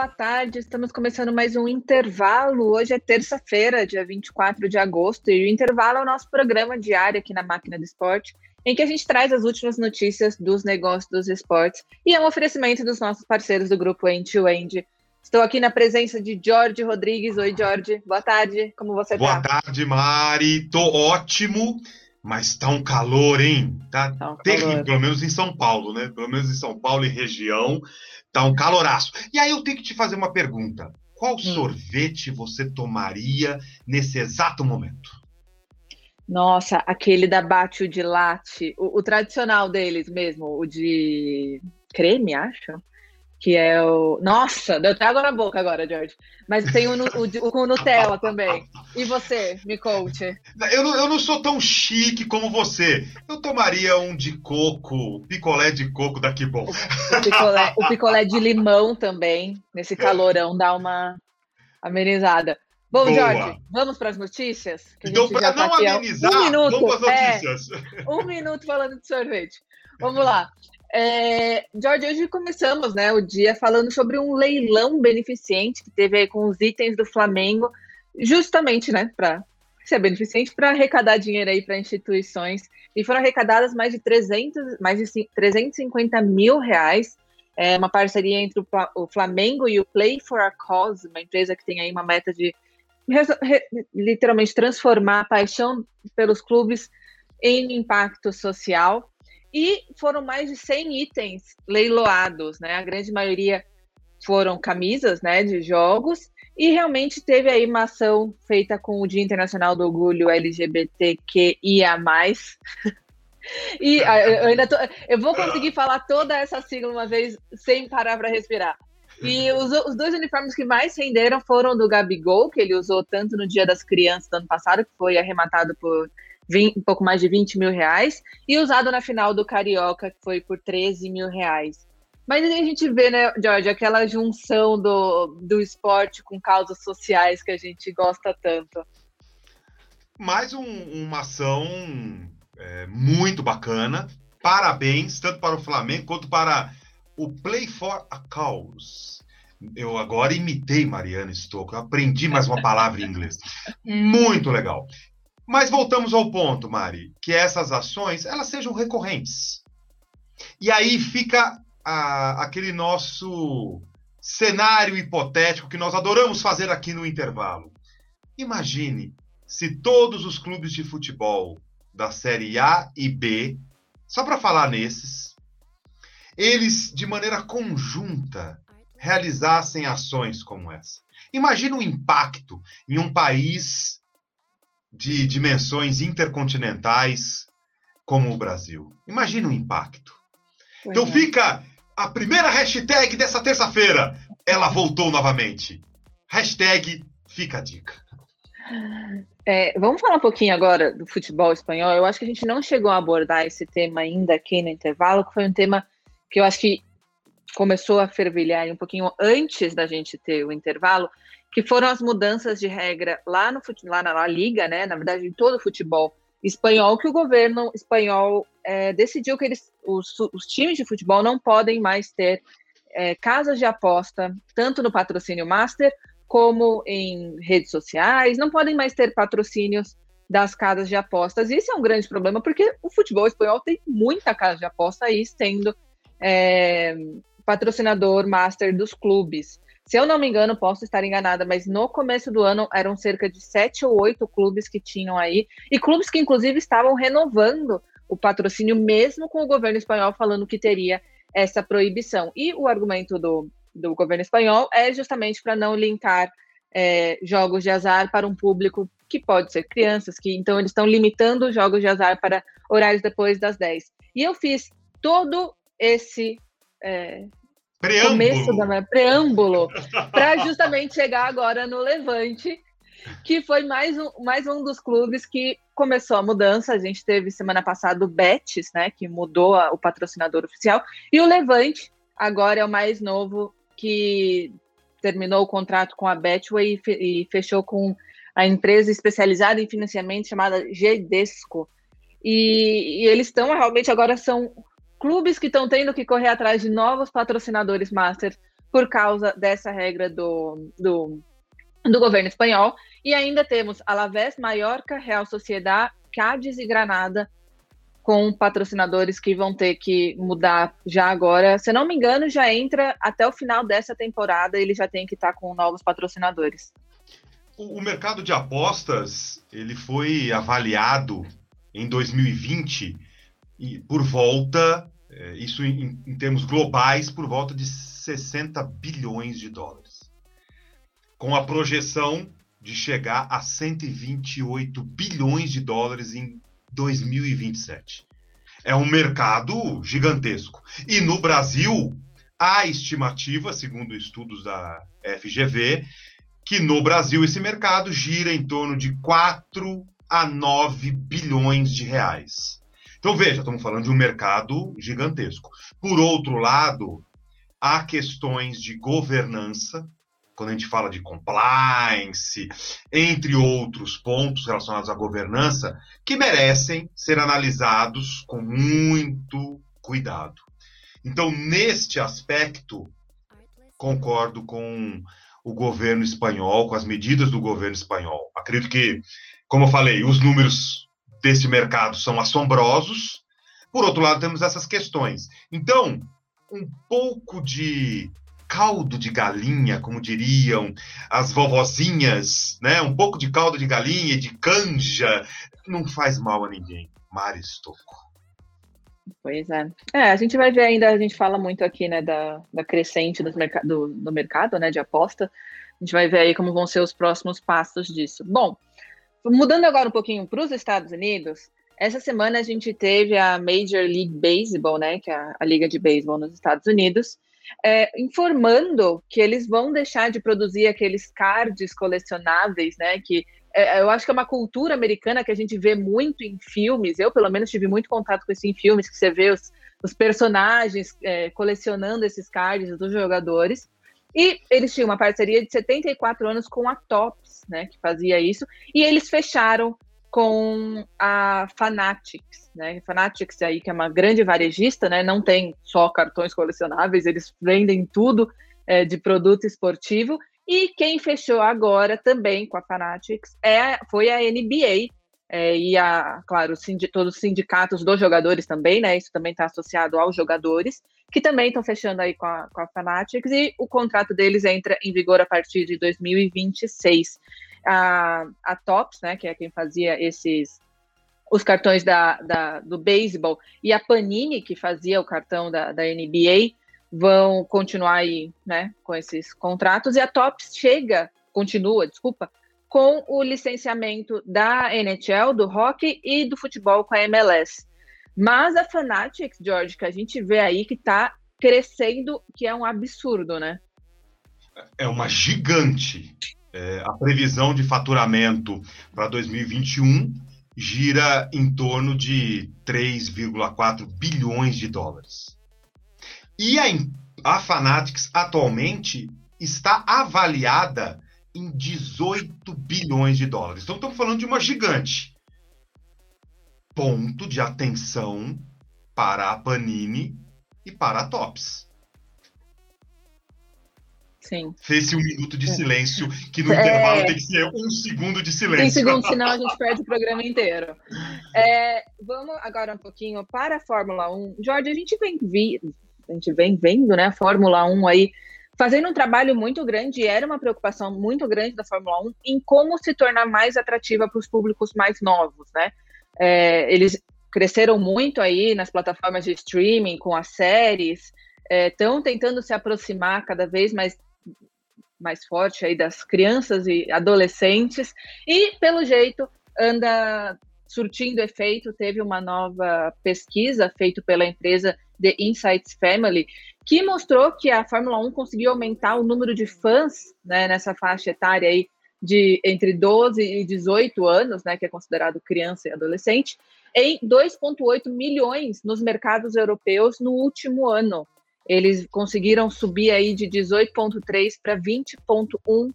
boa tarde. Estamos começando mais um intervalo. Hoje é terça-feira, dia 24 de agosto, e o intervalo é o nosso programa diário aqui na Máquina do Esporte, em que a gente traz as últimas notícias dos negócios dos esportes e é um oferecimento dos nossos parceiros do grupo End to End. Estou aqui na presença de Jorge Rodrigues. Oi, Jorge. Boa tarde. Como você Boa tá? Boa tarde, Mari. Tô ótimo, mas tá um calor, hein? Tá, tá um terrível, calor. pelo menos em São Paulo, né? Pelo menos em São Paulo e região. Tá um caloraço. E aí eu tenho que te fazer uma pergunta. Qual hum. sorvete você tomaria nesse exato momento? Nossa, aquele da Bate de latte, o, o, tradicional deles mesmo, o de creme, acho que é o. Nossa, deu até água na boca agora, George. Mas tem o, o, o com Nutella também. E você, me conte. Eu não, eu não sou tão chique como você. Eu tomaria um de coco, picolé de coco daqui bom. O, picolé, o picolé de limão também, nesse calorão, dá uma amenizada. Bom, Boa. Jorge, vamos para as notícias? então, para tá não amenizar, um minuto, vamos para as notícias. É, um minuto falando de sorvete. Vamos lá. É, George, hoje começamos né, o dia falando sobre um leilão beneficente que teve aí com os itens do Flamengo, justamente né, para ser beneficente, para arrecadar dinheiro aí para instituições. E foram arrecadadas mais de 300, mais de 350 mil reais. É uma parceria entre o Flamengo e o Play for a Cause, uma empresa que tem aí uma meta de literalmente transformar a paixão pelos clubes em impacto social. E foram mais de 100 itens leiloados, né? A grande maioria foram camisas, né, de jogos. E realmente teve aí uma ação feita com o Dia Internacional do Orgulho LGBTQIA+. e ah, eu ainda tô, eu vou conseguir falar toda essa sigla uma vez sem parar para respirar. E os, os, dois uniformes que mais renderam foram do Gabigol, que ele usou tanto no Dia das Crianças do ano passado, que foi arrematado por 20, um pouco mais de 20 mil reais, e usado na final do Carioca, que foi por 13 mil reais. Mas a gente vê, né, George, aquela junção do, do esporte com causas sociais que a gente gosta tanto. Mais um, uma ação é, muito bacana. Parabéns, tanto para o Flamengo quanto para o Play for a Cause. Eu agora imitei Mariana Stocco, aprendi mais uma palavra em inglês. Muito legal. Mas voltamos ao ponto, Mari, que essas ações elas sejam recorrentes. E aí fica a, aquele nosso cenário hipotético que nós adoramos fazer aqui no intervalo. Imagine se todos os clubes de futebol da Série A e B, só para falar nesses, eles de maneira conjunta realizassem ações como essa. Imagina o impacto em um país de dimensões intercontinentais como o Brasil. Imagina o impacto. Pois então é. fica a primeira hashtag dessa terça-feira. Ela voltou novamente. Hashtag fica a dica. É, vamos falar um pouquinho agora do futebol espanhol. Eu acho que a gente não chegou a abordar esse tema ainda aqui no intervalo, que foi um tema que eu acho que começou a fervilhar um pouquinho antes da gente ter o intervalo, que foram as mudanças de regra lá, no, lá na, na Liga, né? Na verdade, em todo o futebol espanhol, que o governo espanhol é, decidiu que eles, os, os, times de futebol não podem mais ter é, casas de aposta, tanto no patrocínio master como em redes sociais, não podem mais ter patrocínios das casas de apostas. Isso é um grande problema, porque o futebol espanhol tem muita casa de aposta aí sendo é, patrocinador master dos clubes. Se eu não me engano, posso estar enganada, mas no começo do ano eram cerca de sete ou oito clubes que tinham aí, e clubes que inclusive estavam renovando o patrocínio, mesmo com o governo espanhol falando que teria essa proibição. E o argumento do, do governo espanhol é justamente para não linkar é, jogos de azar para um público que pode ser crianças, que então eles estão limitando os jogos de azar para horários depois das 10. E eu fiz todo esse é, Preâmbulo. começo da preâmbulo para justamente chegar agora no Levante, que foi mais um, mais um dos clubes que começou a mudança. A gente teve semana passada o Betis, né, que mudou a, o patrocinador oficial, e o Levante agora é o mais novo que terminou o contrato com a Betway e, fe, e fechou com a empresa especializada em financiamento chamada Gedesco. E, e eles estão realmente agora são clubes que estão tendo que correr atrás de novos patrocinadores master por causa dessa regra do, do, do governo espanhol. E ainda temos Alavés, Mallorca, Real Sociedade, Cádiz e Granada com patrocinadores que vão ter que mudar já agora. Se não me engano, já entra até o final dessa temporada, ele já tem que estar tá com novos patrocinadores. O, mercado de apostas, ele foi avaliado em 2020 por volta, é, isso em, em termos globais, por volta de 60 bilhões de dólares. Com a projeção de chegar a 128 bilhões de dólares em 2027. É um mercado gigantesco. E no Brasil, há estimativa, segundo estudos da FGV, que no Brasil esse mercado gira em torno de 4 a 9 bilhões de reais. Então veja, estamos falando de um mercado gigantesco. Por outro lado, há questões de governança, quando a gente fala de compliance, entre outros pontos relacionados à governança, que merecem ser analisados com muito cuidado. Então, neste aspecto, concordo com o governo espanhol, com as medidas do governo espanhol. Acredito que, como eu falei, os números desse mercado são assombrosos. Por outro lado, temos essas questões. Então, um pouco de caldo de galinha, como diriam as vovozinhas, né? Um pouco de caldo de galinha, de canja, não faz mal a ninguém. Maristoco. Pois é. É, a gente vai ver ainda, a gente fala muito aqui, né, da, da crescente do, merc do, do mercado, né, de aposta. A gente vai ver aí como vão ser os próximos passos disso. Bom, mudando agora um pouquinho para os Estados Unidos, essa semana a gente teve a Major League Baseball, né, que é a, liga de beisebol nos Estados Unidos, é, informando que eles vão deixar de produzir aqueles cards colecionáveis, né? Que é, eu acho que é uma cultura americana que a gente vê muito em filmes. Eu, pelo menos, tive muito contato com isso em filmes, que você vê os, os personagens é, colecionando esses cards dos jogadores. E eles tinham uma parceria de 74 anos com a Tops, né, que fazia isso, e eles fecharam com a Fanatics, né? Fanatics aí que é uma grande varejista, né? Não tem só cartões colecionáveis, eles vendem tudo é, de produto esportivo. E quem fechou agora também com a Fanatics é, foi a NBA é, e a, claro, todos os sindicatos dos jogadores também, né? Isso também está associado aos jogadores, que também estão fechando aí com a, com a Fanatics e o contrato deles entra em vigor a partir de 2026 a, a Tops, né, que é quem fazia esses os cartões da, da, do beisebol, e a Panini, que fazia o cartão da, da NBA, vão continuar aí, né, com esses contratos, e a Tops chega, continua, desculpa, com o licenciamento da NHL, do hockey e do futebol com a MLS. Mas a Fanatics, George, que a gente vê aí que está crescendo, que é um absurdo, né? É uma gigante. É, a previsão de faturamento para 2021 gira em torno de 3,4 bilhões de dólares. E a, a Fanatics atualmente está avaliada em 18 bilhões de dólares. Então estamos falando de uma gigante. Ponto de atenção para a Panini e para a Tops. Sim. Fez-se um minuto de é. silêncio, que no é... intervalo tem que ser um segundo de silêncio. Um segundo, senão a gente perde o programa inteiro. É, vamos agora um pouquinho para a Fórmula 1. Jorge, a gente vem, vi, a gente vem vendo né, a Fórmula 1 aí fazendo um trabalho muito grande, era uma preocupação muito grande da Fórmula 1 em como se tornar mais atrativa para os públicos mais novos, né? É, eles cresceram muito aí nas plataformas de streaming, com as séries, estão é, tentando se aproximar cada vez mais mais forte aí das crianças e adolescentes e pelo jeito anda surtindo efeito. Teve uma nova pesquisa feita pela empresa The Insights Family que mostrou que a Fórmula 1 conseguiu aumentar o número de fãs né, nessa faixa etária aí de entre 12 e 18 anos, né, que é considerado criança e adolescente, em 2,8 milhões nos mercados europeus no último ano. Eles conseguiram subir aí de 18,3 para 20,1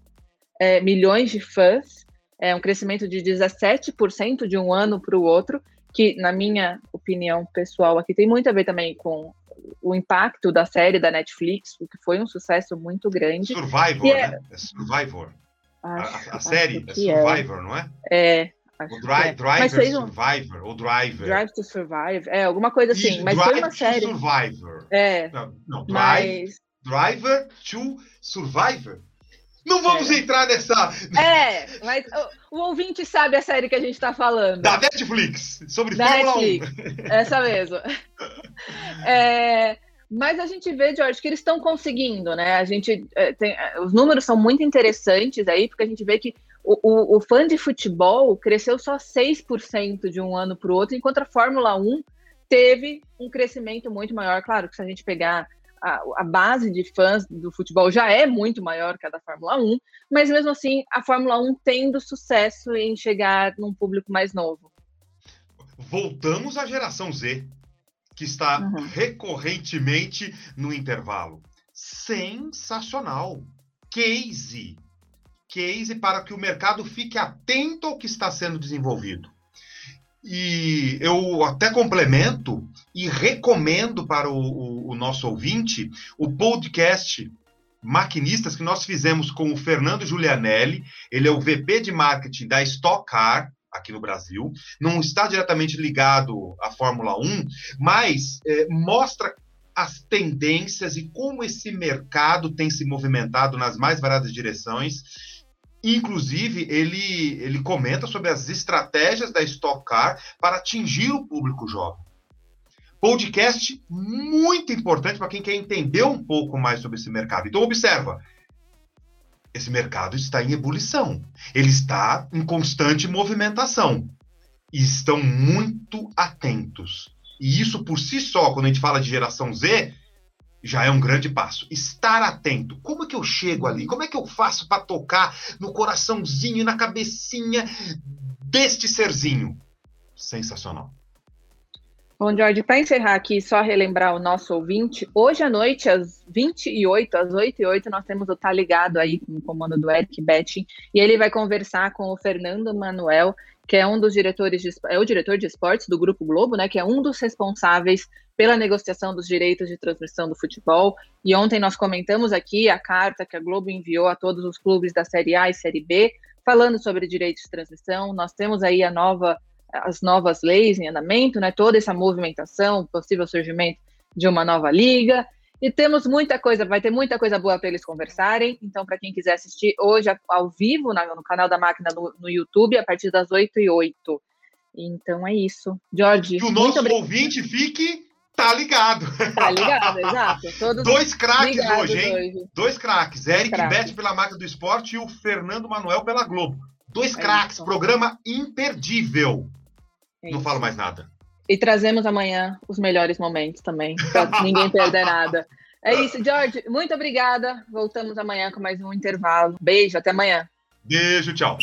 é, milhões de fãs, é um crescimento de 17% de um ano para o outro, que, na minha opinião pessoal, aqui tem muito a ver também com o impacto da série da Netflix, o que foi um sucesso muito grande. Survivor, é... né? É Survivor. Acho, a, a série é, é Survivor, não é? É. O Dri é. Driver. Survivor, ou Driver. Drive to Survive, é, alguma coisa assim. Isso, mas Drive foi uma série. Survivor. É. Não, não Drive, mas... Driver to Survivor. Não vamos é. entrar nessa. É, mas o, o, ouvinte sabe a série que a gente está falando. Da Netflix, sobre da Fórmula Netflix. 1. Essa mesmo. É, mas a gente vê, George, que eles estão conseguindo, né? A gente é, tem, é, os números são muito interessantes aí, porque a gente vê que o, o, o fã de futebol cresceu só 6% de um ano para o outro, enquanto a Fórmula 1 teve um crescimento muito maior. Claro que se a gente pegar a, a, base de fãs do futebol já é muito maior que a da Fórmula 1, mas mesmo assim a Fórmula 1 tendo sucesso em chegar num público mais novo. Voltamos à geração Z, que está uhum. recorrentemente no intervalo. Sensacional! Case! Case para que o mercado fique atento ao que está sendo desenvolvido. E eu até complemento e recomendo para o, o, o, nosso ouvinte o podcast Maquinistas que nós fizemos com o Fernando Giulianelli. Ele é o VP de marketing da Stock Car aqui no Brasil. Não está diretamente ligado à Fórmula 1, mas é, mostra as tendências e como esse mercado tem se movimentado nas mais variadas direções Inclusive, ele, ele comenta sobre as estratégias da Stock Car para atingir o público jovem. Podcast muito importante para quem quer entender um pouco mais sobre esse mercado. Então, observa. Esse mercado está em ebulição. Ele está em constante movimentação. E estão muito atentos. E isso por si só, quando a gente fala de geração Z, já é um grande passo. Estar atento. Como é que eu chego ali? Como é que eu faço para tocar no coraçãozinho e na cabecinha deste serzinho? Sensacional. Bom, Jorge, para encerrar aqui, só relembrar o nosso ouvinte, hoje à noite, às 28, às 8 e 8, nós temos o Tá Ligado aí, com o comando do Eric Betting, e ele vai conversar com o Fernando Manuel, que é um dos diretores, de, é o diretor de esportes do Grupo Globo, né, que é um dos responsáveis pela negociação dos direitos de transmissão do futebol. E ontem nós comentamos aqui a carta que a Globo enviou a todos os clubes da Série A e Série B, falando sobre direitos de transmissão. Nós temos aí a nova, as novas leis em andamento, né? Toda essa movimentação, possível surgimento de uma nova liga. E temos muita coisa, vai ter muita coisa boa para eles conversarem. Então, para quem quiser assistir hoje ao vivo no canal da máquina no, no YouTube, a partir das 8 e 8 Então é isso. Jorge. Que o nosso ouvinte fique Tá ligado. Tá ligado, exato. Todos Dois craques hoje, hein? Hoje. Dois craques. Eric craques. Bete pela máquina do esporte e o Fernando Manuel pela Globo. Dois é craques. Programa imperdível. Não falo mais nada. E trazemos amanhã os melhores momentos também, para ninguém perder nada. É isso, George. Muito obrigada. Voltamos amanhã com mais um intervalo. Beijo, até amanhã. Beijo, tchau.